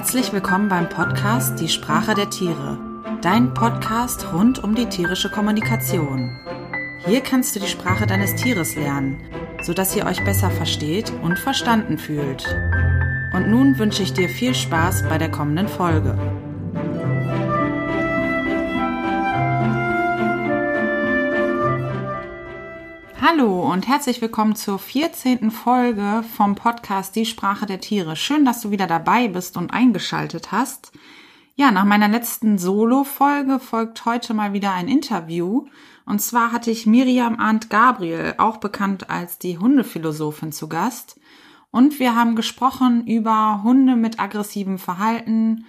Herzlich willkommen beim Podcast Die Sprache der Tiere, dein Podcast rund um die tierische Kommunikation. Hier kannst du die Sprache deines Tieres lernen, sodass ihr euch besser versteht und verstanden fühlt. Und nun wünsche ich dir viel Spaß bei der kommenden Folge. Hallo und herzlich willkommen zur 14. Folge vom Podcast Die Sprache der Tiere. Schön, dass du wieder dabei bist und eingeschaltet hast. Ja, nach meiner letzten Solo-Folge folgt heute mal wieder ein Interview. Und zwar hatte ich Miriam Arndt Gabriel, auch bekannt als die Hundephilosophin, zu Gast. Und wir haben gesprochen über Hunde mit aggressivem Verhalten,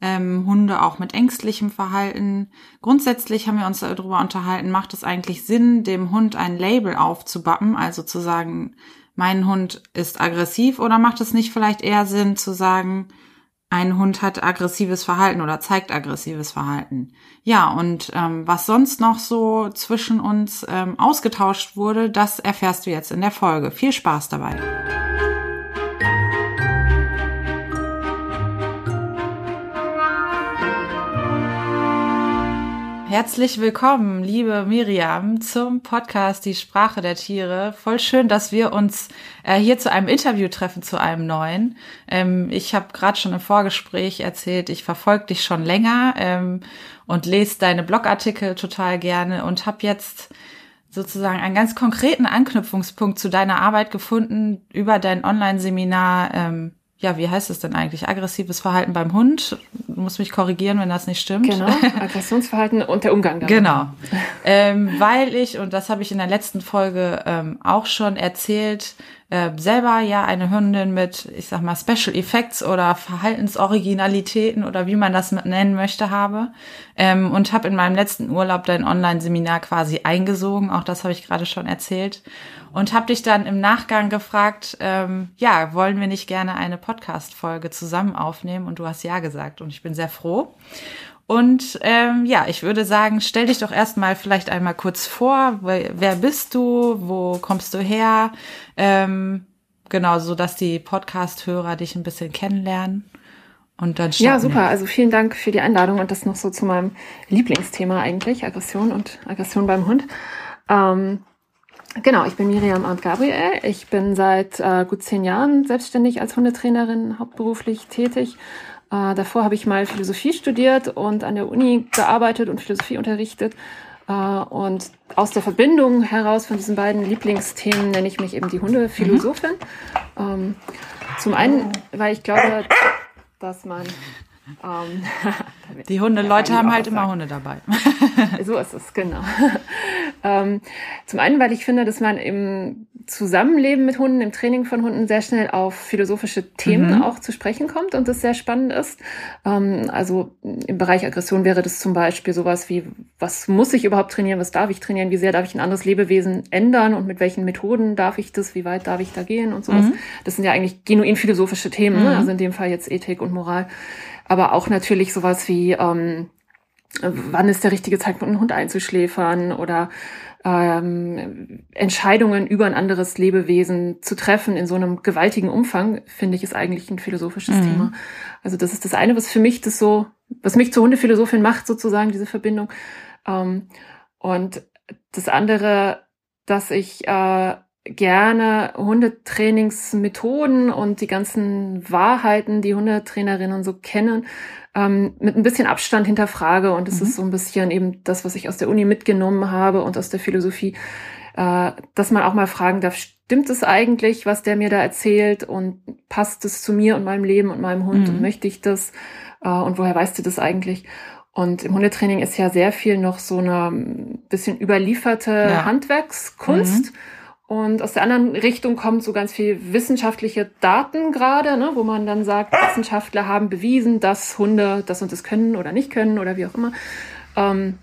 ähm, Hunde auch mit ängstlichem Verhalten. Grundsätzlich haben wir uns darüber unterhalten, macht es eigentlich Sinn, dem Hund ein Label aufzubappen, also zu sagen, mein Hund ist aggressiv oder macht es nicht vielleicht eher Sinn zu sagen, ein Hund hat aggressives Verhalten oder zeigt aggressives Verhalten. Ja, und ähm, was sonst noch so zwischen uns ähm, ausgetauscht wurde, das erfährst du jetzt in der Folge. Viel Spaß dabei. Herzlich willkommen, liebe Miriam, zum Podcast Die Sprache der Tiere. Voll schön, dass wir uns äh, hier zu einem Interview treffen, zu einem neuen. Ähm, ich habe gerade schon im Vorgespräch erzählt, ich verfolge dich schon länger ähm, und lese deine Blogartikel total gerne und habe jetzt sozusagen einen ganz konkreten Anknüpfungspunkt zu deiner Arbeit gefunden über dein Online-Seminar ähm, ja, wie heißt es denn eigentlich? Aggressives Verhalten beim Hund. Du musst mich korrigieren, wenn das nicht stimmt. Genau, Aggressionsverhalten und der Umgang damit. Genau. Ähm, weil ich, und das habe ich in der letzten Folge ähm, auch schon erzählt, äh, selber ja eine Hündin mit, ich sag mal, Special Effects oder Verhaltensoriginalitäten oder wie man das nennen möchte habe. Ähm, und habe in meinem letzten Urlaub dein Online-Seminar quasi eingesogen. Auch das habe ich gerade schon erzählt und habe dich dann im Nachgang gefragt, ähm, ja, wollen wir nicht gerne eine Podcast-Folge zusammen aufnehmen? Und du hast ja gesagt und ich bin sehr froh. Und ähm, ja, ich würde sagen, stell dich doch erstmal vielleicht einmal kurz vor. Wer, bist du? Wo kommst du her? Ähm, genau, so dass die Podcast-Hörer dich ein bisschen kennenlernen. Und dann ja, super. Also vielen Dank für die Einladung und das noch so zu meinem Lieblingsthema eigentlich, Aggression und Aggression beim Hund. Ähm, Genau, ich bin Miriam Arndt Gabriel. Ich bin seit äh, gut zehn Jahren selbstständig als Hundetrainerin hauptberuflich tätig. Äh, davor habe ich mal Philosophie studiert und an der Uni gearbeitet und Philosophie unterrichtet. Äh, und aus der Verbindung heraus von diesen beiden Lieblingsthemen nenne ich mich eben die Hundephilosophin. Mhm. Ähm, zum einen, weil ich glaube, dass man ähm, die Hunde, Leute haben halt immer Hunde dabei. so ist es, genau. ähm, zum einen, weil ich finde, dass man im Zusammenleben mit Hunden, im Training von Hunden sehr schnell auf philosophische Themen mhm. auch zu sprechen kommt und das sehr spannend ist. Ähm, also im Bereich Aggression wäre das zum Beispiel sowas wie, was muss ich überhaupt trainieren, was darf ich trainieren, wie sehr darf ich ein anderes Lebewesen ändern und mit welchen Methoden darf ich das, wie weit darf ich da gehen und sowas. Mhm. Das sind ja eigentlich genuin philosophische Themen, ne? mhm. ne? also in dem Fall jetzt Ethik und Moral aber auch natürlich sowas wie, ähm, wann ist der richtige Zeitpunkt, einen Hund einzuschläfern oder ähm, Entscheidungen über ein anderes Lebewesen zu treffen in so einem gewaltigen Umfang, finde ich, ist eigentlich ein philosophisches mhm. Thema. Also das ist das eine, was für mich das so, was mich zur Hundephilosophin macht, sozusagen, diese Verbindung. Ähm, und das andere, dass ich äh, gerne Hundetrainingsmethoden und die ganzen Wahrheiten, die Hundetrainerinnen so kennen, ähm, mit ein bisschen Abstand hinterfrage. Und es mhm. ist so ein bisschen eben das, was ich aus der Uni mitgenommen habe und aus der Philosophie, äh, dass man auch mal fragen darf, stimmt es eigentlich, was der mir da erzählt und passt es zu mir und meinem Leben und meinem Hund mhm. und möchte ich das? Äh, und woher weißt du das eigentlich? Und im Hundetraining ist ja sehr viel noch so eine bisschen überlieferte ja. Handwerkskunst. Mhm und aus der anderen Richtung kommt so ganz viel wissenschaftliche Daten gerade, ne, wo man dann sagt, Wissenschaftler haben bewiesen, dass Hunde das und das können oder nicht können oder wie auch immer. Ähm,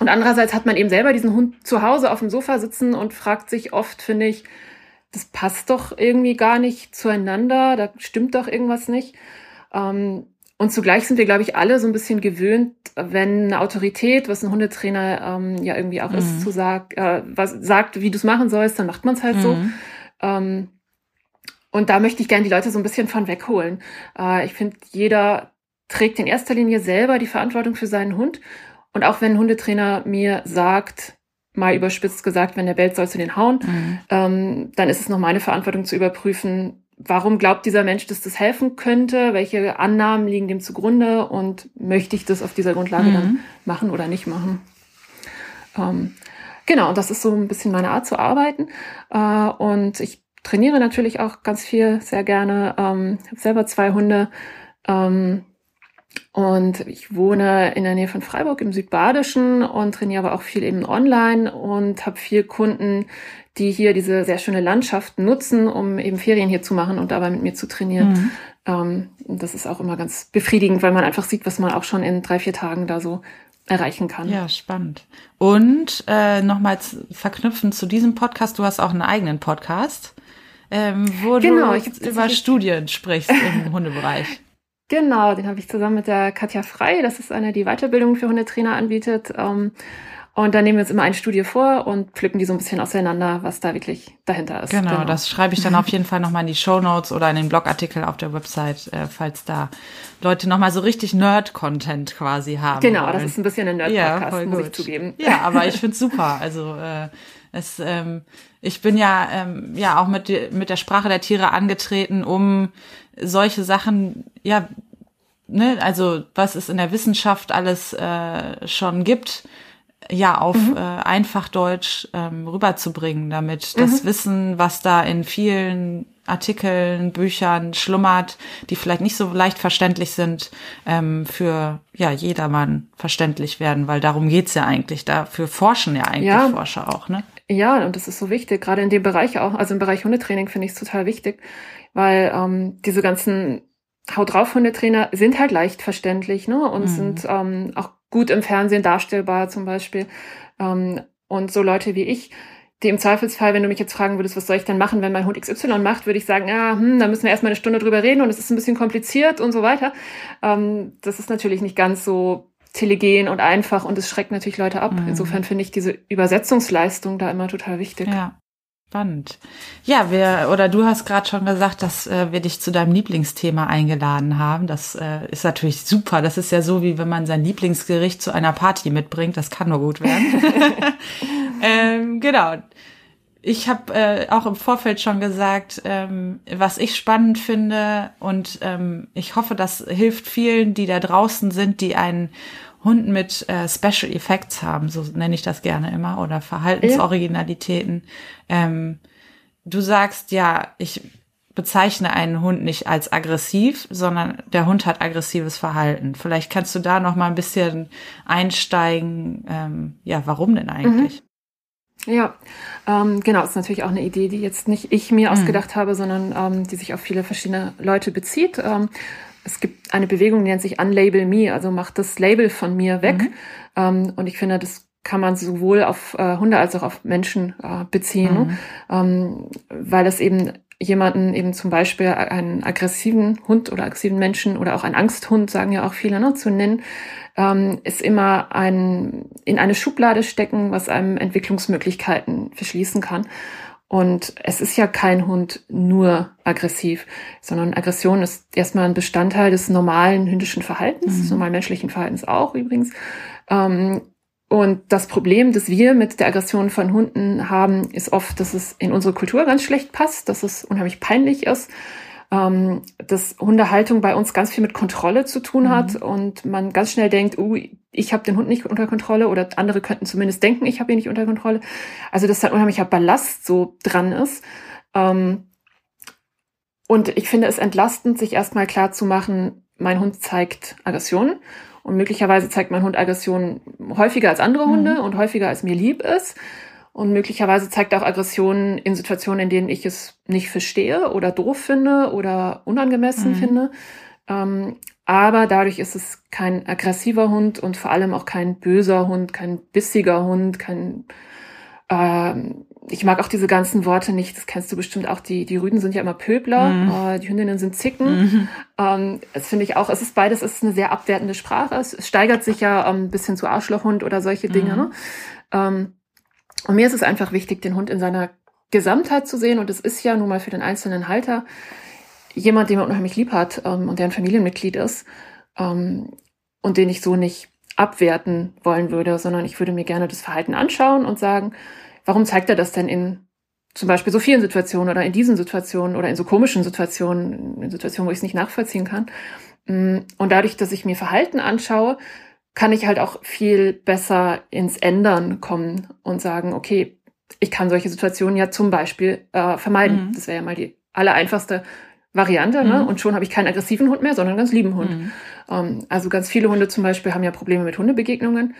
und andererseits hat man eben selber diesen Hund zu Hause auf dem Sofa sitzen und fragt sich oft, finde ich, das passt doch irgendwie gar nicht zueinander, da stimmt doch irgendwas nicht. Ähm, und zugleich sind wir, glaube ich, alle so ein bisschen gewöhnt, wenn eine Autorität, was ein Hundetrainer ähm, ja irgendwie auch mhm. ist, zu sag, äh, was sagt, wie du es machen sollst, dann macht man es halt mhm. so. Ähm, und da möchte ich gerne die Leute so ein bisschen von wegholen. Äh, ich finde, jeder trägt in erster Linie selber die Verantwortung für seinen Hund. Und auch wenn ein Hundetrainer mir sagt, mal überspitzt gesagt, wenn der bellt, sollst du den hauen, mhm. ähm, dann ist es noch meine Verantwortung zu überprüfen, warum glaubt dieser Mensch, dass das helfen könnte, welche Annahmen liegen dem zugrunde und möchte ich das auf dieser Grundlage mhm. dann machen oder nicht machen. Ähm, genau, das ist so ein bisschen meine Art zu arbeiten. Äh, und ich trainiere natürlich auch ganz viel, sehr gerne. Ähm, ich habe selber zwei Hunde. Ähm, und ich wohne in der Nähe von Freiburg im Südbadischen und trainiere aber auch viel eben online und habe viel Kunden, die hier diese sehr schöne Landschaft nutzen, um eben Ferien hier zu machen und dabei mit mir zu trainieren. Mhm. Ähm, das ist auch immer ganz befriedigend, weil man einfach sieht, was man auch schon in drei, vier Tagen da so erreichen kann. Ja, spannend. Und äh, nochmals verknüpfen zu diesem Podcast, du hast auch einen eigenen Podcast ähm, wo genau, du über Studien sprichst im Hundebereich. Genau, den habe ich zusammen mit der Katja Frei. Das ist eine, die Weiterbildung für Hundetrainer anbietet. Ähm, und da nehmen wir uns immer eine Studie vor und pflücken die so ein bisschen auseinander, was da wirklich dahinter ist. Genau, genau. das schreibe ich dann auf jeden Fall nochmal in die Show Notes oder in den Blogartikel auf der Website, äh, falls da Leute nochmal so richtig Nerd-Content quasi haben. Genau, wollen. das ist ein bisschen ein Nerd-Podcast, ja, muss ich zugeben. Ja, aber ich find's super. Also äh, es, ähm, ich bin ja, ähm, ja auch mit, mit der Sprache der Tiere angetreten, um solche Sachen, ja, ne, also was es in der Wissenschaft alles äh, schon gibt, ja auf mhm. äh, einfach Deutsch ähm, rüberzubringen, damit das mhm. Wissen, was da in vielen Artikeln, Büchern schlummert, die vielleicht nicht so leicht verständlich sind, ähm, für ja jedermann verständlich werden, weil darum geht's ja eigentlich. Dafür forschen ja eigentlich ja. Forscher auch, ne? Ja, und das ist so wichtig, gerade in dem Bereich auch, also im Bereich Hundetraining finde ich es total wichtig, weil ähm, diese ganzen Haut drauf Hundetrainer sind halt leicht verständlich, ne? Und mhm. sind ähm, auch gut im Fernsehen darstellbar zum Beispiel. Ähm, und so Leute wie ich, die im Zweifelsfall, wenn du mich jetzt fragen würdest, was soll ich denn machen, wenn mein Hund XY macht, würde ich sagen, ja, hm, da müssen wir erstmal eine Stunde drüber reden und es ist ein bisschen kompliziert und so weiter. Ähm, das ist natürlich nicht ganz so telegen und einfach und es schreckt natürlich Leute ab. Mhm. Insofern finde ich diese Übersetzungsleistung da immer total wichtig. Ja. Spannend. Ja, wir, oder du hast gerade schon gesagt, dass äh, wir dich zu deinem Lieblingsthema eingeladen haben. Das äh, ist natürlich super. Das ist ja so, wie wenn man sein Lieblingsgericht zu einer Party mitbringt. Das kann nur gut werden. ähm, genau. Ich habe äh, auch im Vorfeld schon gesagt, ähm, was ich spannend finde und ähm, ich hoffe, das hilft vielen, die da draußen sind, die einen Hund mit äh, Special Effects haben, so nenne ich das gerne immer, oder Verhaltensoriginalitäten. Ja. Ähm, du sagst ja, ich bezeichne einen Hund nicht als aggressiv, sondern der Hund hat aggressives Verhalten. Vielleicht kannst du da noch mal ein bisschen einsteigen. Ähm, ja, warum denn eigentlich? Mhm. Ja, ähm, genau, ist natürlich auch eine Idee, die jetzt nicht ich mir mhm. ausgedacht habe, sondern ähm, die sich auf viele verschiedene Leute bezieht. Es gibt eine Bewegung, die nennt sich Unlabel Me, also macht das Label von mir weg. Mhm. Ähm, und ich finde, das kann man sowohl auf äh, Hunde als auch auf Menschen äh, beziehen, mhm. ähm, weil es eben jemanden eben zum Beispiel einen aggressiven Hund oder aggressiven Menschen oder auch einen Angsthund, sagen ja auch viele, ne, zu nennen, ähm, ist immer ein in eine Schublade stecken, was einem Entwicklungsmöglichkeiten verschließen kann. Und es ist ja kein Hund nur aggressiv, sondern Aggression ist erstmal ein Bestandteil des normalen hündischen Verhaltens, mhm. des normalen menschlichen Verhaltens auch übrigens. Ähm, und das Problem, das wir mit der Aggression von Hunden haben, ist oft, dass es in unsere Kultur ganz schlecht passt, dass es unheimlich peinlich ist, ähm, dass Hundehaltung bei uns ganz viel mit Kontrolle zu tun mhm. hat und man ganz schnell denkt, uh, ich habe den Hund nicht unter Kontrolle oder andere könnten zumindest denken, ich habe ihn nicht unter Kontrolle. Also dass da ein unheimlicher Ballast so dran ist. Ähm, und ich finde es entlastend, sich erstmal klar zu machen, mein Hund zeigt Aggressionen und möglicherweise zeigt mein Hund Aggressionen häufiger als andere Hunde mhm. und häufiger als mir lieb ist. Und möglicherweise zeigt er auch Aggressionen in Situationen, in denen ich es nicht verstehe oder doof finde oder unangemessen mhm. finde. Ähm, aber dadurch ist es kein aggressiver Hund und vor allem auch kein böser Hund, kein bissiger Hund, kein ähm, ich mag auch diese ganzen Worte nicht, das kennst du bestimmt auch, die, die Rüden sind ja immer Pöbler, mhm. äh, die Hündinnen sind Zicken. Mhm. Ähm, das finde ich auch, es ist beides, es ist eine sehr abwertende Sprache. Es, steigert sich ja ähm, ein bisschen zu Arschlochhund oder solche Dinge. Mhm. Ne? Und mir ist es einfach wichtig, den Hund in seiner Gesamtheit zu sehen. Und es ist ja nun mal für den einzelnen Halter jemand, den man unheimlich lieb hat ähm, und der ein Familienmitglied ist ähm, und den ich so nicht abwerten wollen würde, sondern ich würde mir gerne das Verhalten anschauen und sagen, warum zeigt er das denn in zum Beispiel so vielen Situationen oder in diesen Situationen oder in so komischen Situationen, in Situationen, wo ich es nicht nachvollziehen kann. Mm, und dadurch, dass ich mir Verhalten anschaue, kann ich halt auch viel besser ins Ändern kommen und sagen, okay, ich kann solche Situationen ja zum Beispiel äh, vermeiden. Mhm. Das wäre ja mal die allereinfachste Variante, ne? mhm. ne? Und schon habe ich keinen aggressiven Hund mehr, sondern einen ganz lieben Hund. Mhm. Ähm, also ganz viele Hunde zum Beispiel haben ja Probleme mit Hundebegegnungen.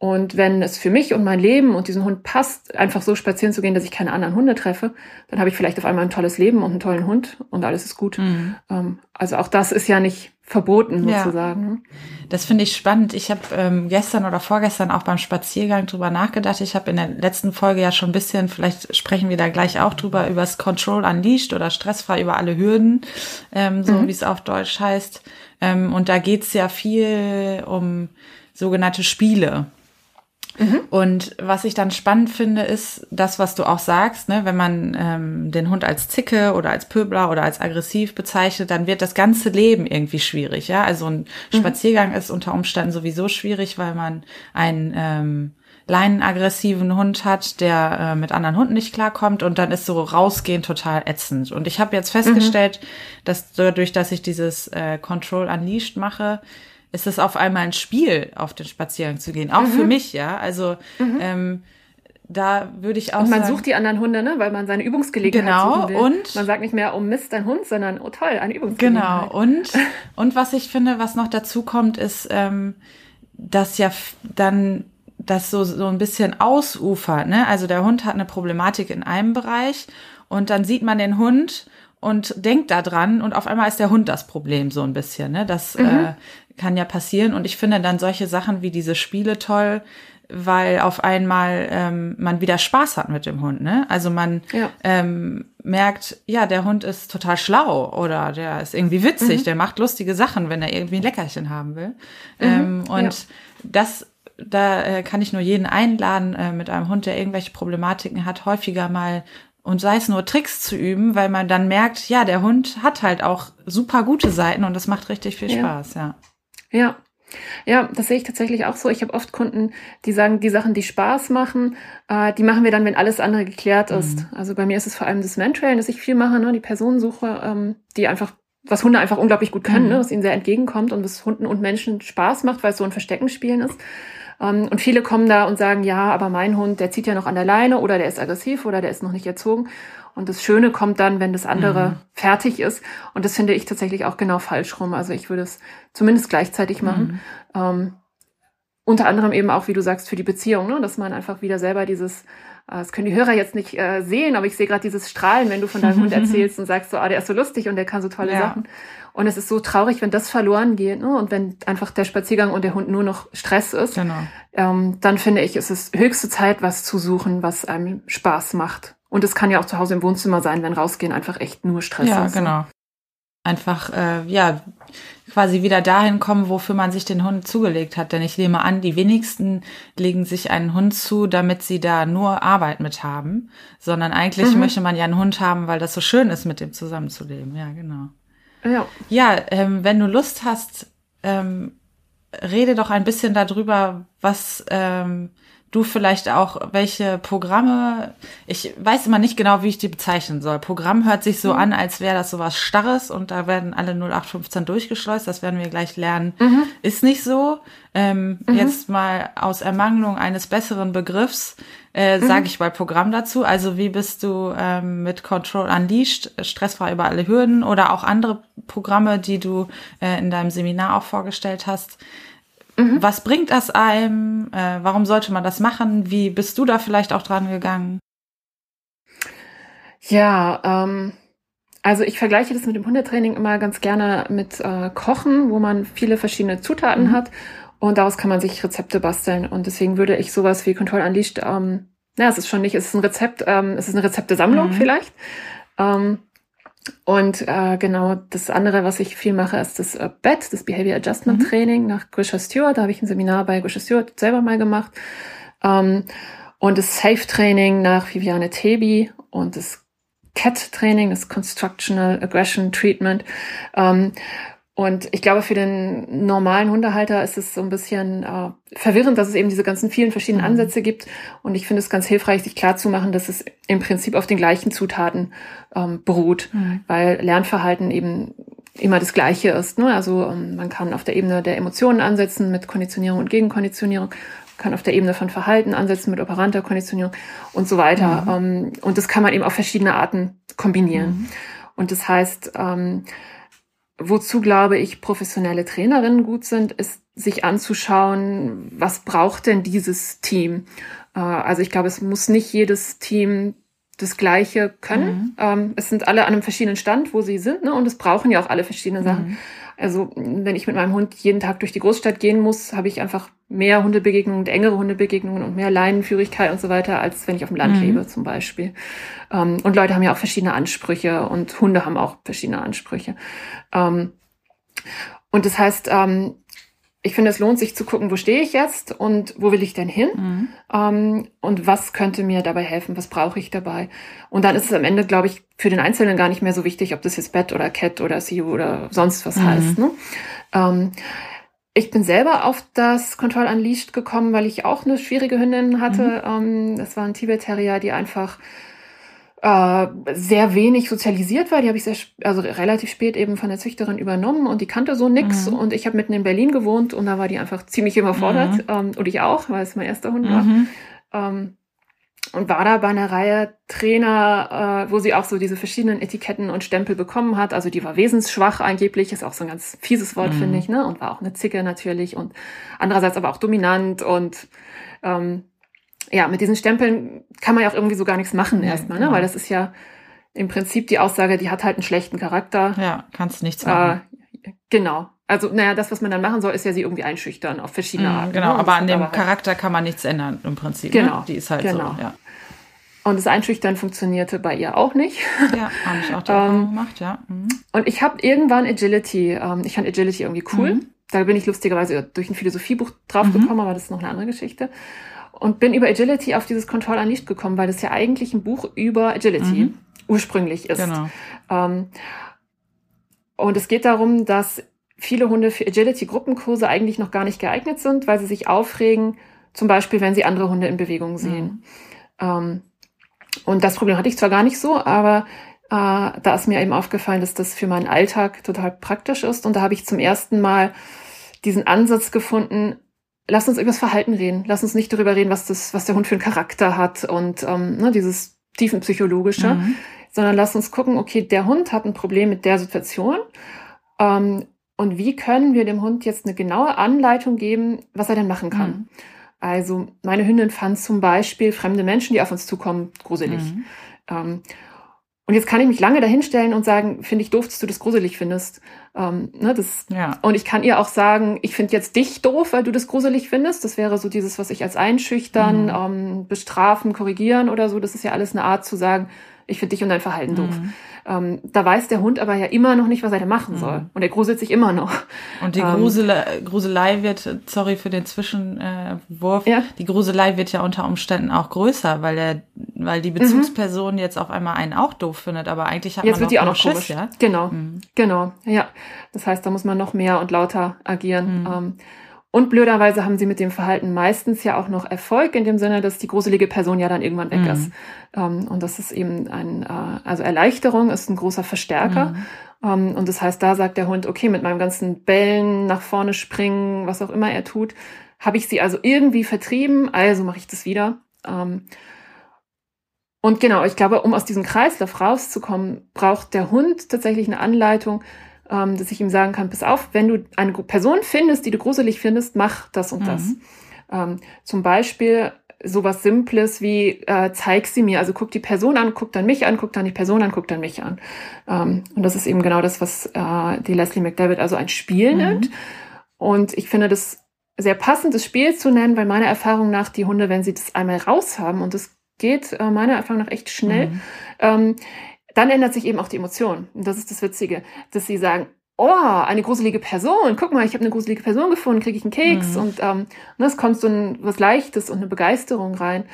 Und wenn es für mich und mein Leben und diesen Hund passt, einfach so spazieren zu gehen, dass ich keine anderen Hunde treffe, dann habe ich vielleicht auf einmal ein tolles Leben und einen tollen Hund und alles ist gut. Mhm. Ähm, also auch das ist ja nicht verboten sozusagen. Ja. Ne? Das finde ich spannend. Ich habe ähm, gestern oder vorgestern auch beim Spaziergang drüber nachgedacht. Ich habe in der letzten Folge ja schon ein bisschen, vielleicht sprechen wir da gleich auch drüber, über das Control Unleashed oder stressfrei über alle Hürden, ähm, so mhm. wie es auf Deutsch heißt. Ähm, und da geht's ja viel um sogenannte Spiele. Mhm. Und was ich dann spannend finde, ist das, was du auch sagst, ne? wenn man ähm, den Hund als Zicke oder als Pöbler oder als aggressiv bezeichnet, dann wird das ganze Leben irgendwie schwierig. Ja, also ein mhm. Spaziergang ist unter Umständen sowieso schwierig, weil man einen ähm, leinenaggressiven Hund hat, der äh, mit anderen Hunden nicht klarkommt und dann ist so rausgehen total ätzend. Und ich habe jetzt festgestellt, mhm. dass dadurch, dass ich dieses äh, Control Unleashed mache, ist es auf einmal ein Spiel, auf den Spaziergang zu gehen. Auch mhm. für mich, ja. Also mhm. ähm, da würde ich auch. Und man sagen, sucht die anderen Hunde, ne? Weil man seine Übungsgelegenheit genau, suchen will. Und man sagt nicht mehr, oh Mist, dein Hund, sondern oh toll, eine Übungsgelegenheit. Genau. Und und was ich finde, was noch dazu kommt, ist, ähm, dass ja dann das so so ein bisschen ausufert. Ne? Also der Hund hat eine Problematik in einem Bereich und dann sieht man den Hund und denkt da dran und auf einmal ist der Hund das Problem so ein bisschen. Ne? Das mhm. äh, kann ja passieren. Und ich finde dann solche Sachen wie diese Spiele toll, weil auf einmal ähm, man wieder Spaß hat mit dem Hund. Ne? Also man ja. ähm, merkt, ja, der Hund ist total schlau oder der ist irgendwie witzig, mhm. der macht lustige Sachen, wenn er irgendwie ein Leckerchen haben will. Mhm. Ähm, und ja. das da äh, kann ich nur jeden einladen, äh, mit einem Hund, der irgendwelche Problematiken hat, häufiger mal und sei es nur Tricks zu üben, weil man dann merkt, ja, der Hund hat halt auch super gute Seiten und das macht richtig viel Spaß, ja. Ja. Ja, das sehe ich tatsächlich auch so. Ich habe oft Kunden, die sagen, die Sachen, die Spaß machen, äh, die machen wir dann, wenn alles andere geklärt ist. Mhm. Also bei mir ist es vor allem das Mentrailing, das ich viel mache, ne? die Personensuche, ähm, die einfach, was Hunde einfach unglaublich gut können, mhm. ne? was ihnen sehr entgegenkommt und was Hunden und Menschen Spaß macht, weil es so ein Versteckenspielen ist. Ähm, und viele kommen da und sagen, ja, aber mein Hund, der zieht ja noch an der Leine oder der ist aggressiv oder der ist noch nicht erzogen. Und das Schöne kommt dann, wenn das andere mhm. fertig ist. Und das finde ich tatsächlich auch genau falsch rum. Also ich würde es zumindest gleichzeitig machen. Mhm. Ähm, unter anderem eben auch, wie du sagst, für die Beziehung, ne? dass man einfach wieder selber dieses, äh, das können die Hörer jetzt nicht äh, sehen, aber ich sehe gerade dieses Strahlen, wenn du von deinem Hund erzählst und sagst so, ah, der ist so lustig und der kann so tolle ja. Sachen. Und es ist so traurig, wenn das verloren geht, ne? Und wenn einfach der Spaziergang und der Hund nur noch Stress ist, genau. ähm, dann finde ich, ist es höchste Zeit, was zu suchen, was einem Spaß macht. Und es kann ja auch zu Hause im Wohnzimmer sein, wenn rausgehen einfach echt nur Stress ja, ist. Ja, genau. Einfach, äh, ja, quasi wieder dahin kommen, wofür man sich den Hund zugelegt hat. Denn ich nehme an, die wenigsten legen sich einen Hund zu, damit sie da nur Arbeit mit haben, sondern eigentlich mhm. möchte man ja einen Hund haben, weil das so schön ist, mit dem zusammenzuleben. Ja, genau. Ja, ja ähm, wenn du Lust hast, ähm, rede doch ein bisschen darüber, was ähm, du vielleicht auch welche Programme, ich weiß immer nicht genau, wie ich die bezeichnen soll. Programm hört sich so mhm. an, als wäre das so was Starres und da werden alle 0815 durchgeschleust, das werden wir gleich lernen. Mhm. Ist nicht so. Ähm, mhm. Jetzt mal aus Ermangelung eines besseren Begriffs äh, mhm. sage ich mal Programm dazu. Also wie bist du ähm, mit Control Unleashed, stressfrei über alle Hürden oder auch andere Programme, die du äh, in deinem Seminar auch vorgestellt hast, Mhm. Was bringt das einem? Äh, warum sollte man das machen? Wie bist du da vielleicht auch dran gegangen? Ja, ähm, also ich vergleiche das mit dem Hundetraining immer ganz gerne mit äh, Kochen, wo man viele verschiedene Zutaten mhm. hat und daraus kann man sich Rezepte basteln. Und deswegen würde ich sowas wie Control Unleashed, ähm, na, es ist schon nicht, es ist ein Rezept, ähm, es ist eine Rezeptesammlung mhm. vielleicht. Ähm, und äh, genau das andere, was ich viel mache, ist das äh, BET, das Behavior Adjustment mhm. Training nach Grisha Stewart. Da habe ich ein Seminar bei Grisha Stewart selber mal gemacht. Ähm, und das Safe Training nach Viviane Tebi. und das CAT-Training, das Constructional Aggression Treatment. Ähm, und ich glaube, für den normalen Hundehalter ist es so ein bisschen äh, verwirrend, dass es eben diese ganzen vielen verschiedenen mhm. Ansätze gibt. Und ich finde es ganz hilfreich, sich klarzumachen, dass es im Prinzip auf den gleichen Zutaten ähm, beruht, mhm. weil Lernverhalten eben immer das Gleiche ist. Ne? Also ähm, man kann auf der Ebene der Emotionen ansetzen mit Konditionierung und Gegenkonditionierung, kann auf der Ebene von Verhalten ansetzen mit operanter Konditionierung und so weiter. Mhm. Ähm, und das kann man eben auf verschiedene Arten kombinieren. Mhm. Und das heißt, ähm, wozu glaube ich professionelle Trainerinnen gut sind, ist sich anzuschauen, was braucht denn dieses Team? Äh, also ich glaube, es muss nicht jedes Team das Gleiche können. Mhm. Ähm, es sind alle an einem verschiedenen Stand, wo sie sind, ne? und es brauchen ja auch alle verschiedene Sachen. Mhm. Also wenn ich mit meinem Hund jeden Tag durch die Großstadt gehen muss, habe ich einfach mehr Hundebegegnungen, engere Hundebegegnungen und mehr Leinenführigkeit und so weiter, als wenn ich auf dem Land mhm. lebe zum Beispiel. Ähm, und Leute haben ja auch verschiedene Ansprüche und Hunde haben auch verschiedene Ansprüche. Ähm, und das heißt, ähm, ich finde, es lohnt sich zu gucken, wo stehe ich jetzt und wo will ich denn hin mhm. ähm, und was könnte mir dabei helfen, was brauche ich dabei. Und dann ist es am Ende, glaube ich, für den Einzelnen gar nicht mehr so wichtig, ob das jetzt Bett oder Cat oder See oder sonst was mhm. heißt. Ne? Ähm, ich bin selber auf das Control Unleashed gekommen, weil ich auch eine schwierige Hündin hatte. Mhm. Ähm, das war ein Tibet Terrier, die einfach äh, sehr wenig sozialisiert war. Die habe ich sehr, also relativ spät eben von der Züchterin übernommen und die kannte so nix. Mhm. Und ich habe mitten in Berlin gewohnt und da war die einfach ziemlich überfordert. Mhm. Ähm, und ich auch, weil es mein erster Hund war. Mhm. Ähm, und war da bei einer Reihe Trainer, äh, wo sie auch so diese verschiedenen Etiketten und Stempel bekommen hat. Also die war wesensschwach angeblich, ist auch so ein ganz fieses Wort, mhm. finde ich, ne? Und war auch eine Zicke natürlich und andererseits aber auch dominant und ähm, ja, mit diesen Stempeln kann man ja auch irgendwie so gar nichts machen ja, erstmal, ne? Genau. Weil das ist ja im Prinzip die Aussage, die hat halt einen schlechten Charakter. Ja, kannst nichts machen. Äh, genau. Also, naja, das, was man dann machen soll, ist ja sie irgendwie einschüchtern auf verschiedene mhm, Arten. Genau, ne? aber an dem aber Charakter kann man nichts ändern im Prinzip. Ne? Genau. Ne? Die ist halt genau. so, ja. Und das Einschüchtern funktionierte bei ihr auch nicht. Ja, habe ich auch die Erfahrung ähm, gemacht, ja. Mhm. Und ich habe irgendwann Agility, ähm, ich fand Agility irgendwie cool. Mhm. Da bin ich lustigerweise durch ein Philosophiebuch draufgekommen, mhm. aber das ist noch eine andere Geschichte und bin über Agility auf dieses Control Unleashed gekommen, weil das ja eigentlich ein Buch über Agility mhm. ursprünglich ist. Genau. Ähm, und es geht darum, dass viele Hunde für Agility-Gruppenkurse eigentlich noch gar nicht geeignet sind, weil sie sich aufregen, zum Beispiel, wenn sie andere Hunde in Bewegung sehen. Mhm. Ähm, und das Problem hatte ich zwar gar nicht so, aber äh, da ist mir eben aufgefallen, dass das für meinen Alltag total praktisch ist. Und da habe ich zum ersten Mal diesen Ansatz gefunden, lass uns über das Verhalten reden. Lass uns nicht darüber reden, was, das, was der Hund für einen Charakter hat und ähm, ne, dieses tiefenpsychologische, mhm. sondern lass uns gucken, okay, der Hund hat ein Problem mit der Situation. Ähm, und wie können wir dem Hund jetzt eine genaue Anleitung geben, was er denn machen kann? Mhm. Also meine Hündin fand zum Beispiel fremde Menschen, die auf uns zukommen, gruselig. Mhm. Ähm, und jetzt kann ich mich lange dahinstellen und sagen, finde ich doof, dass du das gruselig findest. Ähm, ne, das, ja. Und ich kann ihr auch sagen, ich finde jetzt dich doof, weil du das gruselig findest. Das wäre so dieses, was ich als einschüchtern, mhm. ähm, bestrafen, korrigieren oder so. Das ist ja alles eine Art zu sagen, ich finde dich und dein Verhalten mhm. doof. Ähm, da weiß der Hund aber ja immer noch nicht, was er da machen soll. Mhm. Und er gruselt sich immer noch. Und die ähm, Grusele, Gruselei wird, sorry für den Zwischenwurf, ja. die Gruselei wird ja unter Umständen auch größer, weil er, weil die Bezugsperson mhm. jetzt auf einmal einen auch doof findet, aber eigentlich hat jetzt man wird die auch noch Schiss, komisch. ja? Genau, mhm. genau, ja. Das heißt, da muss man noch mehr und lauter agieren. Mhm. Ähm, und blöderweise haben sie mit dem Verhalten meistens ja auch noch Erfolg in dem Sinne, dass die gruselige Person ja dann irgendwann weg mhm. ist. Ähm, und das ist eben ein, äh, also Erleichterung ist ein großer Verstärker. Mhm. Ähm, und das heißt, da sagt der Hund, okay, mit meinem ganzen Bellen, nach vorne springen, was auch immer er tut, habe ich sie also irgendwie vertrieben, also mache ich das wieder. Ähm, und genau, ich glaube, um aus diesem Kreislauf rauszukommen, braucht der Hund tatsächlich eine Anleitung, ähm, dass ich ihm sagen kann, pass auf, wenn du eine Person findest, die du gruselig findest, mach das und mhm. das. Ähm, zum Beispiel sowas Simples wie äh, zeig sie mir, also guck die Person an, guck dann mich an, guck dann die Person an, guck dann mich an. Ähm, und das ist eben genau das, was äh, die Leslie McDavid also ein Spiel mhm. nennt. Und ich finde das sehr passend, das Spiel zu nennen, weil meiner Erfahrung nach die Hunde, wenn sie das einmal raus haben und das geht äh, meiner Erfahrung nach echt schnell, mhm. ähm, dann ändert sich eben auch die Emotion. Und das ist das Witzige, dass sie sagen, oh, eine gruselige Person, guck mal, ich habe eine gruselige Person gefunden, kriege ich einen Keks mhm. und ähm, ne, es kommt so ein was Leichtes und eine Begeisterung rein.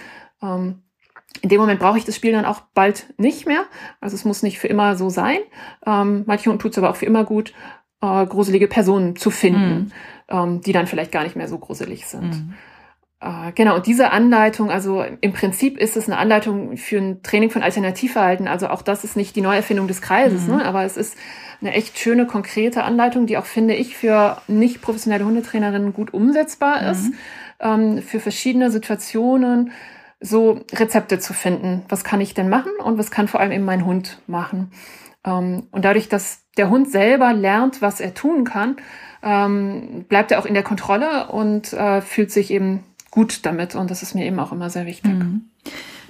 Ähm, in dem Moment brauche ich das Spiel dann auch bald nicht mehr. Also es muss nicht für immer so sein. Ähm, manchen tut es aber auch für immer gut, äh, gruselige Personen zu finden, mhm. ähm, die dann vielleicht gar nicht mehr so gruselig sind. Mhm. Äh, genau, und diese Anleitung, also im Prinzip ist es eine Anleitung für ein Training von Alternativverhalten. Also auch das ist nicht die Neuerfindung des Kreises, mhm. ne? aber es ist eine echt schöne, konkrete Anleitung, die auch, finde ich, für nicht professionelle Hundetrainerinnen gut umsetzbar mhm. ist, ähm, für verschiedene Situationen so Rezepte zu finden. Was kann ich denn machen und was kann vor allem eben mein Hund machen? Ähm, und dadurch, dass der Hund selber lernt, was er tun kann, ähm, bleibt er auch in der Kontrolle und äh, fühlt sich eben gut damit. Und das ist mir eben auch immer sehr wichtig. Mhm.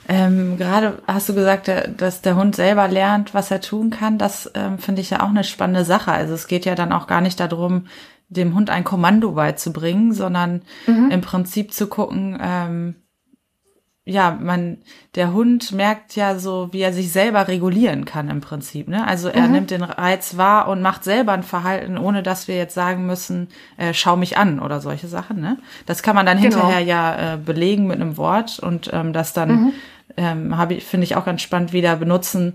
Ähm, gerade hast du gesagt, dass der Hund selber lernt, was er tun kann. Das ähm, finde ich ja auch eine spannende Sache. Also es geht ja dann auch gar nicht darum, dem Hund ein Kommando beizubringen, sondern mhm. im Prinzip zu gucken, ähm, ja, man, der Hund merkt ja so, wie er sich selber regulieren kann im Prinzip. Ne? Also er mhm. nimmt den Reiz wahr und macht selber ein Verhalten, ohne dass wir jetzt sagen müssen, äh, schau mich an oder solche Sachen. Ne? Das kann man dann genau. hinterher ja äh, belegen mit einem Wort und ähm, das dann mhm. ähm, habe ich finde ich auch ganz spannend wieder benutzen,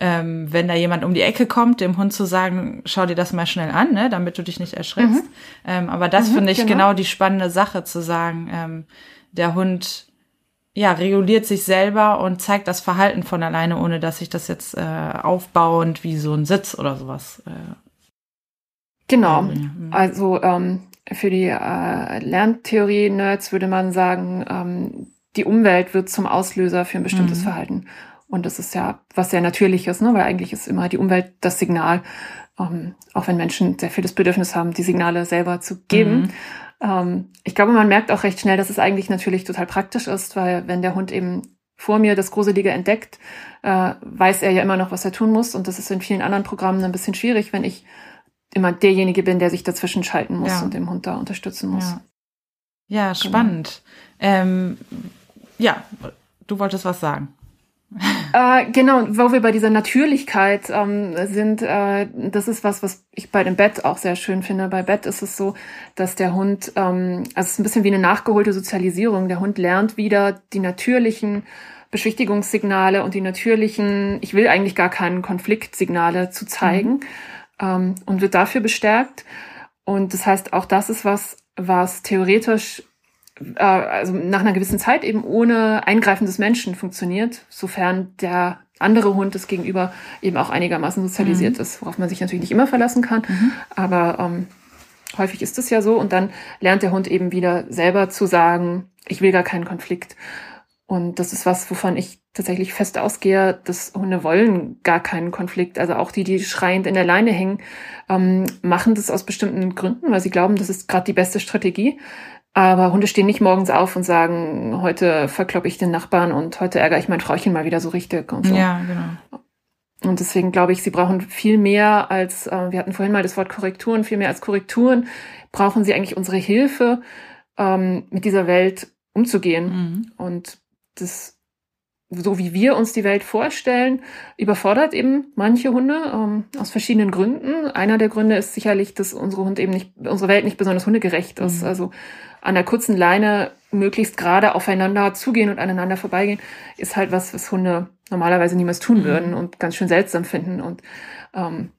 ähm, wenn da jemand um die Ecke kommt, dem Hund zu sagen, schau dir das mal schnell an, ne, damit du dich nicht erschreckst. Mhm. Ähm, aber das mhm, finde ich genau. genau die spannende Sache zu sagen, ähm, der Hund ja, reguliert sich selber und zeigt das Verhalten von alleine, ohne dass ich das jetzt äh, aufbauend wie so ein Sitz oder sowas. Äh, genau. Mhm. Also ähm, für die äh, Lerntheorie-Nerds würde man sagen, ähm, die Umwelt wird zum Auslöser für ein bestimmtes mhm. Verhalten. Und das ist ja was sehr Natürliches, ne? weil eigentlich ist immer die Umwelt das Signal, ähm, auch wenn Menschen sehr viel das Bedürfnis haben, die Signale selber zu geben. Mhm. Ähm, ich glaube, man merkt auch recht schnell, dass es eigentlich natürlich total praktisch ist, weil wenn der Hund eben vor mir das Gruselige entdeckt, äh, weiß er ja immer noch, was er tun muss. Und das ist in vielen anderen Programmen ein bisschen schwierig, wenn ich immer derjenige bin, der sich dazwischen schalten muss ja. und dem Hund da unterstützen muss. Ja, ja genau. spannend. Genau. Ähm, ja, du wolltest was sagen. Äh, genau, wo wir bei dieser Natürlichkeit ähm, sind, äh, das ist was, was ich bei dem Bett auch sehr schön finde. Bei Bett ist es so, dass der Hund, ähm, also es ist ein bisschen wie eine nachgeholte Sozialisierung. Der Hund lernt wieder die natürlichen Beschwichtigungssignale und die natürlichen, ich will eigentlich gar keinen Konfliktsignale zu zeigen mhm. ähm, und wird dafür bestärkt. Und das heißt, auch das ist was, was theoretisch äh, also nach einer gewissen Zeit eben ohne Eingreifen des Menschen funktioniert, sofern der andere Hund das gegenüber eben auch einigermaßen sozialisiert mhm. ist, worauf man sich natürlich nicht immer verlassen kann, mhm. aber ähm, häufig ist es ja so und dann lernt der Hund eben wieder selber zu sagen, ich will gar keinen Konflikt. Und das ist was, wovon ich tatsächlich fest ausgehe, dass Hunde wollen gar keinen Konflikt. Also auch die, die schreiend in der Leine hängen, ähm, machen das aus bestimmten Gründen, weil sie glauben, das ist gerade die beste Strategie. Aber Hunde stehen nicht morgens auf und sagen, heute verkloppe ich den Nachbarn und heute ärgere ich mein Frauchen mal wieder so richtig und so. Ja, genau. Und deswegen glaube ich, sie brauchen viel mehr als, äh, wir hatten vorhin mal das Wort Korrekturen, viel mehr als Korrekturen, brauchen sie eigentlich unsere Hilfe, ähm, mit dieser Welt umzugehen. Mhm. Und das so wie wir uns die Welt vorstellen, überfordert eben manche Hunde ähm, aus verschiedenen Gründen. Einer der Gründe ist sicherlich, dass unsere Hund eben nicht, unsere Welt nicht besonders hundegerecht ist. Mhm. Also an der kurzen Leine möglichst gerade aufeinander zugehen und aneinander vorbeigehen, ist halt was, was Hunde normalerweise niemals tun mhm. würden und ganz schön seltsam finden. Und ähm,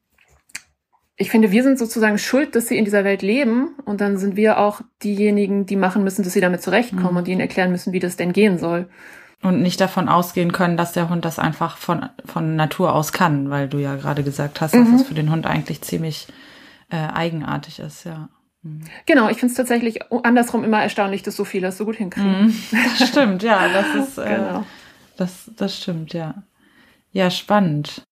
ich finde, wir sind sozusagen schuld, dass sie in dieser Welt leben und dann sind wir auch diejenigen, die machen müssen, dass sie damit zurechtkommen mhm. und ihnen erklären müssen, wie das denn gehen soll. Und nicht davon ausgehen können, dass der Hund das einfach von, von Natur aus kann, weil du ja gerade gesagt hast, mhm. dass es für den Hund eigentlich ziemlich äh, eigenartig ist, ja. Mhm. Genau, ich finde es tatsächlich andersrum immer erstaunlich, dass so viele das so gut hinkriegen. Mhm. Das stimmt, ja, das ist äh, genau. das, das stimmt, ja. Ja, spannend.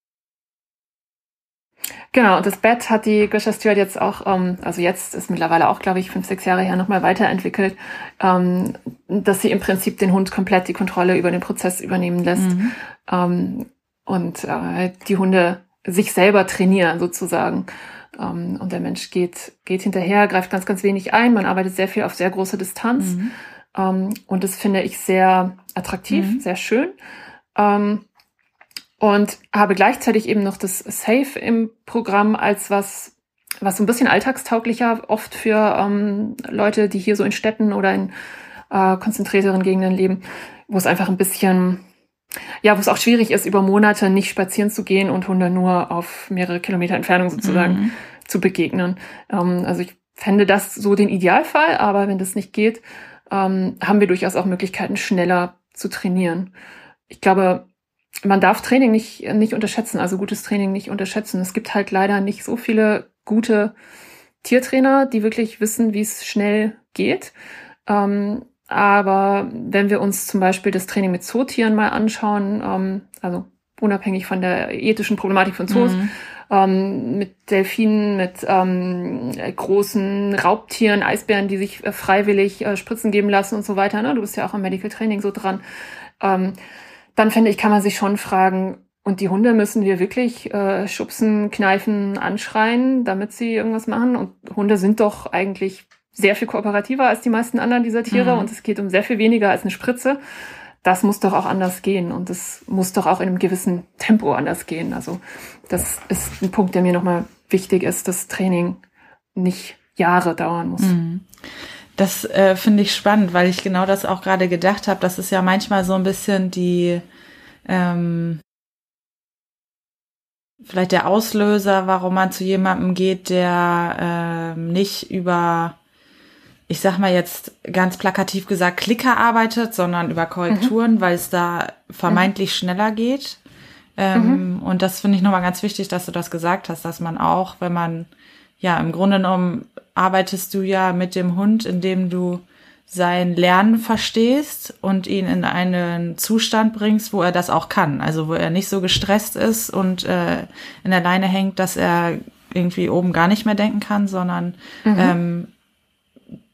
Genau, und das Bett hat die Grisha Stewart jetzt auch, ähm, also jetzt ist mittlerweile auch, glaube ich, fünf, sechs Jahre her nochmal weiterentwickelt, ähm, dass sie im Prinzip den Hund komplett die Kontrolle über den Prozess übernehmen lässt mhm. ähm, und äh, die Hunde sich selber trainieren sozusagen. Ähm, und der Mensch geht, geht hinterher, greift ganz, ganz wenig ein. Man arbeitet sehr viel auf sehr große Distanz. Mhm. Ähm, und das finde ich sehr attraktiv, mhm. sehr schön. Ähm, und habe gleichzeitig eben noch das Safe im Programm als was, was so ein bisschen alltagstauglicher oft für ähm, Leute, die hier so in Städten oder in äh, konzentrierteren Gegenden leben, wo es einfach ein bisschen ja, wo es auch schwierig ist, über Monate nicht spazieren zu gehen und Hunde nur auf mehrere Kilometer Entfernung sozusagen mhm. zu begegnen. Ähm, also ich fände das so den Idealfall, aber wenn das nicht geht, ähm, haben wir durchaus auch Möglichkeiten, schneller zu trainieren. Ich glaube, man darf Training nicht, nicht unterschätzen, also gutes Training nicht unterschätzen. Es gibt halt leider nicht so viele gute Tiertrainer, die wirklich wissen, wie es schnell geht. Ähm, aber wenn wir uns zum Beispiel das Training mit Zootieren mal anschauen, ähm, also unabhängig von der ethischen Problematik von Zoos, mhm. ähm, mit Delfinen, mit ähm, großen Raubtieren, Eisbären, die sich äh, freiwillig äh, Spritzen geben lassen und so weiter. Ne? Du bist ja auch am Medical Training so dran. Ähm, dann finde ich, kann man sich schon fragen, und die Hunde müssen wir wirklich äh, schubsen, kneifen, anschreien, damit sie irgendwas machen. Und Hunde sind doch eigentlich sehr viel kooperativer als die meisten anderen dieser Tiere mhm. und es geht um sehr viel weniger als eine Spritze. Das muss doch auch anders gehen und es muss doch auch in einem gewissen Tempo anders gehen. Also das ist ein Punkt, der mir nochmal wichtig ist, dass Training nicht Jahre dauern muss. Mhm. Das äh, finde ich spannend, weil ich genau das auch gerade gedacht habe. Das ist ja manchmal so ein bisschen die ähm, vielleicht der Auslöser, warum man zu jemandem geht, der äh, nicht über ich sag mal jetzt ganz plakativ gesagt, Klicker arbeitet, sondern über Korrekturen, mhm. weil es da vermeintlich mhm. schneller geht. Ähm, mhm. Und das finde ich nochmal ganz wichtig, dass du das gesagt hast, dass man auch, wenn man, ja, im Grunde genommen arbeitest du ja mit dem Hund, indem du sein Lernen verstehst und ihn in einen Zustand bringst, wo er das auch kann. Also wo er nicht so gestresst ist und äh, in der Leine hängt, dass er irgendwie oben gar nicht mehr denken kann, sondern mhm. ähm,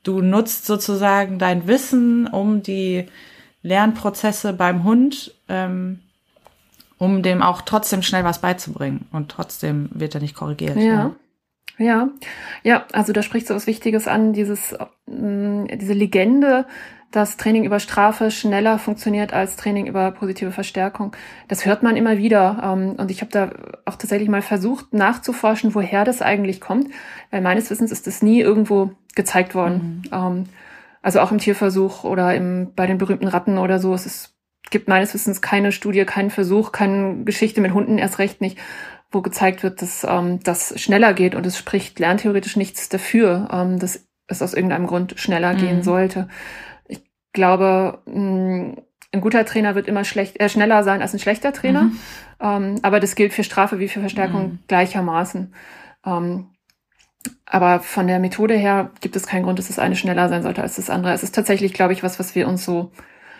du nutzt sozusagen dein Wissen, um die Lernprozesse beim Hund, ähm, um dem auch trotzdem schnell was beizubringen. Und trotzdem wird er nicht korrigiert. Ja. ja. Ja, ja, also da spricht so was Wichtiges an, dieses, äh, diese Legende, dass Training über Strafe schneller funktioniert als Training über positive Verstärkung. Das hört man immer wieder. Ähm, und ich habe da auch tatsächlich mal versucht nachzuforschen, woher das eigentlich kommt. Weil meines Wissens ist das nie irgendwo gezeigt worden. Mhm. Ähm, also auch im Tierversuch oder im, bei den berühmten Ratten oder so. Es ist, gibt meines Wissens keine Studie, keinen Versuch, keine Geschichte mit Hunden erst recht nicht, wo gezeigt wird, dass ähm, das schneller geht. Und es spricht lerntheoretisch nichts dafür, dass es aus irgendeinem Grund schneller mhm. gehen sollte glaube, mm, ein guter Trainer wird immer schlecht, äh, schneller sein als ein schlechter Trainer. Mhm. Ähm, aber das gilt für Strafe wie für Verstärkung mhm. gleichermaßen. Ähm, aber von der Methode her gibt es keinen Grund, dass das eine schneller sein sollte als das andere. Es ist tatsächlich, glaube ich, was, was wir uns so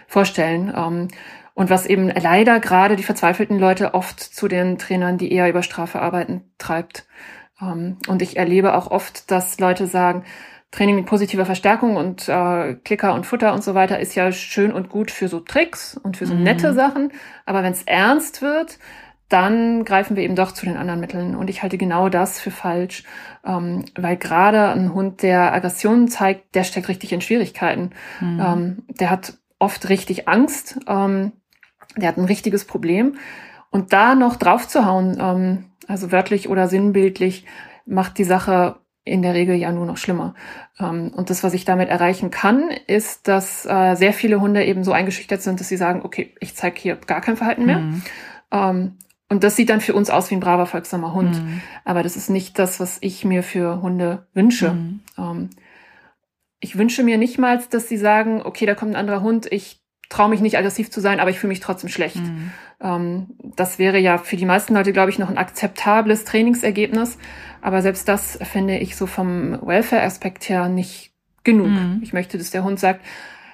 vorstellen. Ähm, und was eben leider gerade die verzweifelten Leute oft zu den Trainern, die eher über Strafe arbeiten, treibt. Ähm, und ich erlebe auch oft, dass Leute sagen, Training mit positiver Verstärkung und äh, Klicker und Futter und so weiter ist ja schön und gut für so Tricks und für so mhm. nette Sachen. Aber wenn es ernst wird, dann greifen wir eben doch zu den anderen Mitteln. Und ich halte genau das für falsch, ähm, weil gerade ein Hund, der Aggressionen zeigt, der steckt richtig in Schwierigkeiten. Mhm. Ähm, der hat oft richtig Angst, ähm, der hat ein richtiges Problem. Und da noch draufzuhauen, ähm, also wörtlich oder sinnbildlich, macht die Sache in der Regel ja nur noch schlimmer. Ähm, und das, was ich damit erreichen kann, ist, dass äh, sehr viele Hunde eben so eingeschüchtert sind, dass sie sagen, okay, ich zeige hier gar kein Verhalten mehr. Mhm. Ähm, und das sieht dann für uns aus wie ein braver, folgsamer Hund. Mhm. Aber das ist nicht das, was ich mir für Hunde wünsche. Mhm. Ähm, ich wünsche mir nicht mal, dass sie sagen, okay, da kommt ein anderer Hund, ich traue mich nicht aggressiv zu sein, aber ich fühle mich trotzdem schlecht. Mhm. Ähm, das wäre ja für die meisten Leute, glaube ich, noch ein akzeptables Trainingsergebnis. Aber selbst das finde ich so vom Welfare-Aspekt her nicht genug. Mhm. Ich möchte, dass der Hund sagt,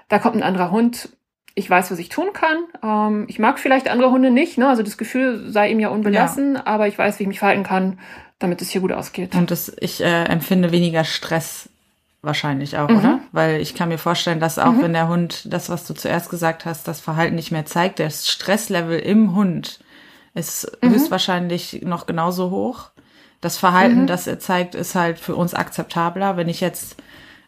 da kommt ein anderer Hund, ich weiß, was ich tun kann. Ähm, ich mag vielleicht andere Hunde nicht, ne? also das Gefühl sei ihm ja unbelassen, ja. aber ich weiß, wie ich mich verhalten kann, damit es hier gut ausgeht. Und das, ich äh, empfinde weniger Stress wahrscheinlich auch, mhm. oder? Weil ich kann mir vorstellen, dass auch mhm. wenn der Hund das, was du zuerst gesagt hast, das Verhalten nicht mehr zeigt, das Stresslevel im Hund ist mhm. höchstwahrscheinlich noch genauso hoch. Das Verhalten, mhm. das er zeigt, ist halt für uns akzeptabler. Wenn ich jetzt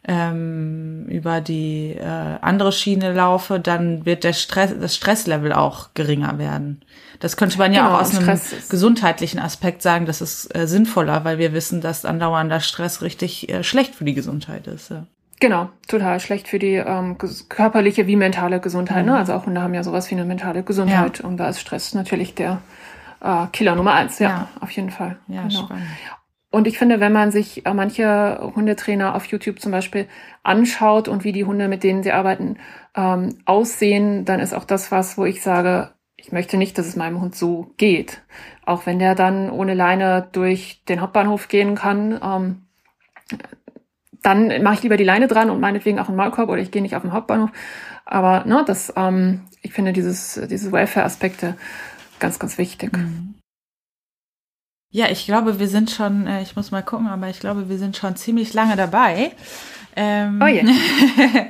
ähm, über die äh, andere Schiene laufe, dann wird der Stress, das Stresslevel auch geringer werden. Das könnte man ja genau, auch aus einem gesundheitlichen Aspekt sagen, das ist äh, sinnvoller, weil wir wissen, dass andauernder Stress richtig äh, schlecht für die Gesundheit ist. Ja. Genau, total schlecht für die ähm, körperliche wie mentale Gesundheit. Ne? Mhm. Ne? Also auch Hunde haben ja sowas wie eine mentale Gesundheit ja. und da ist Stress natürlich der äh, Killer Nummer eins. Ja, ja. auf jeden Fall. Ja, genau. spannend. Und ich finde, wenn man sich äh, manche Hundetrainer auf YouTube zum Beispiel anschaut und wie die Hunde, mit denen sie arbeiten, ähm, aussehen, dann ist auch das was, wo ich sage, ich möchte nicht, dass es meinem Hund so geht. Auch wenn der dann ohne Leine durch den Hauptbahnhof gehen kann, ähm, dann mache ich lieber die Leine dran und meinetwegen auch einen Maulkorb oder ich gehe nicht auf den Hauptbahnhof. Aber ne, das, ähm, ich finde dieses, diese Welfare-Aspekte ganz, ganz wichtig. Mhm. Ja, ich glaube, wir sind schon, äh, ich muss mal gucken, aber ich glaube, wir sind schon ziemlich lange dabei. Ähm, oh yeah.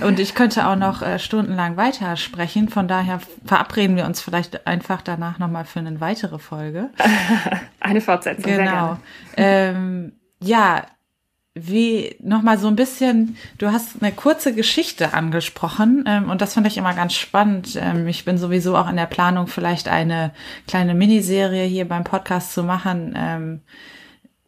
und ich könnte auch noch äh, stundenlang weitersprechen. Von daher verabreden wir uns vielleicht einfach danach nochmal für eine weitere Folge. eine Fortsetzung. Genau. Ähm, ja, wie nochmal so ein bisschen, du hast eine kurze Geschichte angesprochen ähm, und das finde ich immer ganz spannend. Ähm, ich bin sowieso auch in der Planung, vielleicht eine kleine Miniserie hier beim Podcast zu machen. Ähm,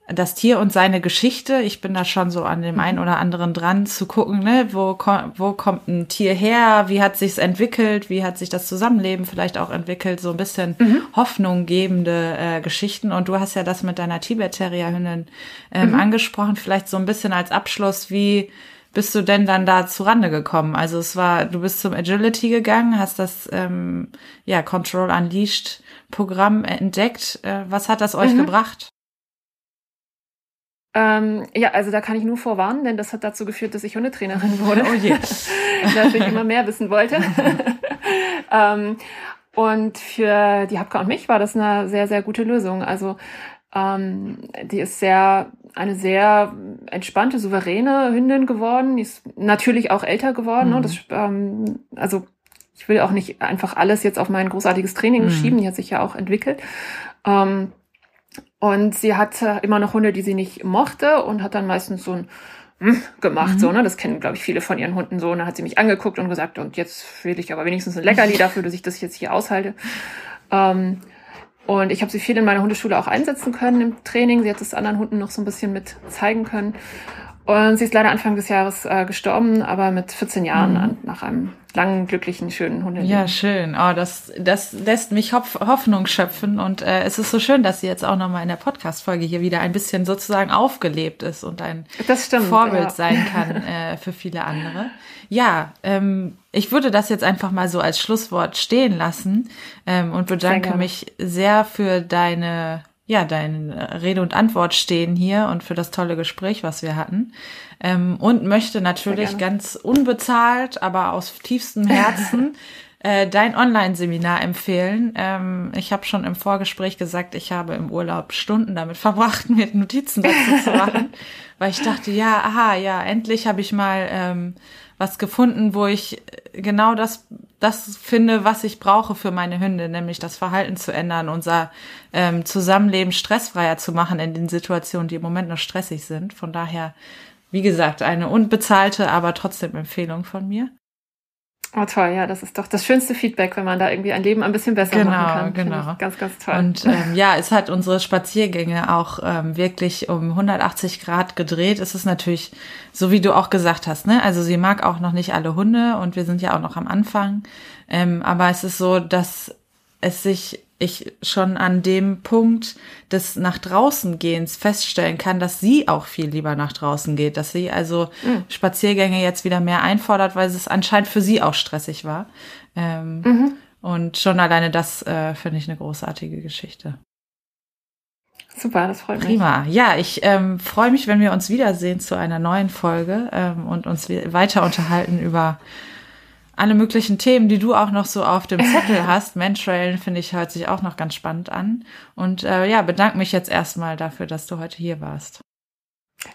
das Tier und seine Geschichte. Ich bin da schon so an dem einen oder anderen dran zu gucken, ne, wo, wo kommt ein Tier her, wie hat sich's entwickelt, wie hat sich das Zusammenleben vielleicht auch entwickelt, so ein bisschen mhm. Hoffnung gebende äh, Geschichten. Und du hast ja das mit deiner Tibet-Terrier-Hündin ähm, mhm. angesprochen, vielleicht so ein bisschen als Abschluss, wie bist du denn dann da zu Rande gekommen? Also es war, du bist zum Agility gegangen, hast das ähm, ja Control Unleashed Programm entdeckt. Äh, was hat das euch mhm. gebracht? Ähm, ja, also da kann ich nur vorwarnen, denn das hat dazu geführt, dass ich Hundetrainerin wurde. Oh je. dass ich immer mehr wissen wollte. ähm, und für die Hapka und mich war das eine sehr, sehr gute Lösung. Also ähm, die ist sehr eine sehr entspannte, souveräne Hündin geworden. Die ist natürlich auch älter geworden. Ne? Mhm. Ne? Das, ähm, also ich will auch nicht einfach alles jetzt auf mein großartiges Training mhm. schieben. Die hat sich ja auch entwickelt. Ähm, und sie hatte immer noch Hunde, die sie nicht mochte und hat dann meistens so ein hm gemacht, mhm. so, ne? Das kennen, glaube ich, viele von ihren Hunden so. Und dann hat sie mich angeguckt und gesagt, und jetzt will ich aber wenigstens ein Leckerli dafür, dass ich das jetzt hier aushalte. Ähm, und ich habe sie viel in meiner Hundeschule auch einsetzen können im Training. Sie hat es anderen Hunden noch so ein bisschen mit zeigen können. Und sie ist leider Anfang des Jahres äh, gestorben, aber mit 14 Jahren mhm. nach einem langen, glücklichen, schönen Hundeleben. Ja, schön. Oh, das, das lässt mich Hoffnung schöpfen und äh, es ist so schön, dass sie jetzt auch nochmal in der Podcast-Folge hier wieder ein bisschen sozusagen aufgelebt ist und ein stimmt, Vorbild ja. sein kann äh, für viele andere. Ja, ähm, ich würde das jetzt einfach mal so als Schlusswort stehen lassen ähm, und bedanke sehr mich sehr für deine ja, dein äh, Rede und Antwort stehen hier und für das tolle Gespräch, was wir hatten. Ähm, und möchte natürlich ganz unbezahlt, aber aus tiefstem Herzen äh, dein Online-Seminar empfehlen. Ähm, ich habe schon im Vorgespräch gesagt, ich habe im Urlaub Stunden damit verbracht, mir Notizen dazu zu machen, weil ich dachte, ja, aha, ja, endlich habe ich mal ähm, was gefunden, wo ich genau das, das finde, was ich brauche für meine Hunde, nämlich das Verhalten zu ändern, unser ähm, Zusammenleben stressfreier zu machen in den Situationen, die im Moment noch stressig sind. Von daher, wie gesagt, eine unbezahlte, aber trotzdem Empfehlung von mir. Oh toll, ja, das ist doch das schönste Feedback, wenn man da irgendwie ein Leben ein bisschen besser genau, machen kann. Genau, ganz, ganz toll. Und ähm, ja, es hat unsere Spaziergänge auch ähm, wirklich um 180 Grad gedreht. Es ist natürlich, so wie du auch gesagt hast, ne? Also sie mag auch noch nicht alle Hunde und wir sind ja auch noch am Anfang. Ähm, aber es ist so, dass es sich ich schon an dem Punkt des nach draußen gehens feststellen kann, dass sie auch viel lieber nach draußen geht, dass sie also mhm. Spaziergänge jetzt wieder mehr einfordert, weil es anscheinend für sie auch stressig war. Ähm, mhm. Und schon alleine das äh, finde ich eine großartige Geschichte. Super, das freut mich. Prima. Ja, ich ähm, freue mich, wenn wir uns wiedersehen zu einer neuen Folge ähm, und uns weiter unterhalten über alle möglichen Themen, die du auch noch so auf dem Zettel hast. Mentrailen finde ich hört sich auch noch ganz spannend an. Und äh, ja, bedanke mich jetzt erstmal dafür, dass du heute hier warst.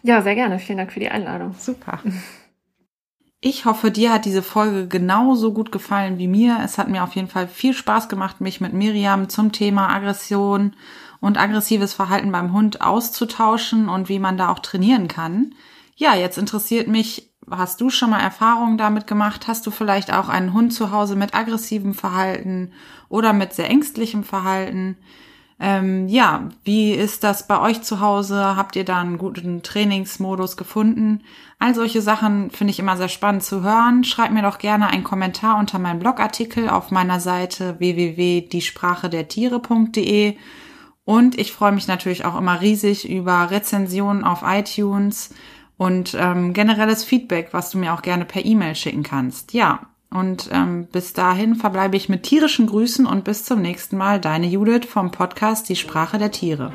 Ja, sehr gerne. Vielen Dank für die Einladung. Super. Ich hoffe, dir hat diese Folge genauso gut gefallen wie mir. Es hat mir auf jeden Fall viel Spaß gemacht, mich mit Miriam zum Thema Aggression und aggressives Verhalten beim Hund auszutauschen und wie man da auch trainieren kann. Ja, jetzt interessiert mich, hast du schon mal Erfahrungen damit gemacht? Hast du vielleicht auch einen Hund zu Hause mit aggressivem Verhalten oder mit sehr ängstlichem Verhalten? Ähm, ja, wie ist das bei euch zu Hause? Habt ihr da einen guten Trainingsmodus gefunden? All solche Sachen finde ich immer sehr spannend zu hören. Schreibt mir doch gerne einen Kommentar unter meinem Blogartikel auf meiner Seite www.diesprachedertiere.de. Und ich freue mich natürlich auch immer riesig über Rezensionen auf iTunes und ähm, generelles Feedback, was du mir auch gerne per E-Mail schicken kannst. Ja, und ähm, bis dahin verbleibe ich mit tierischen Grüßen und bis zum nächsten Mal. Deine Judith vom Podcast Die Sprache der Tiere.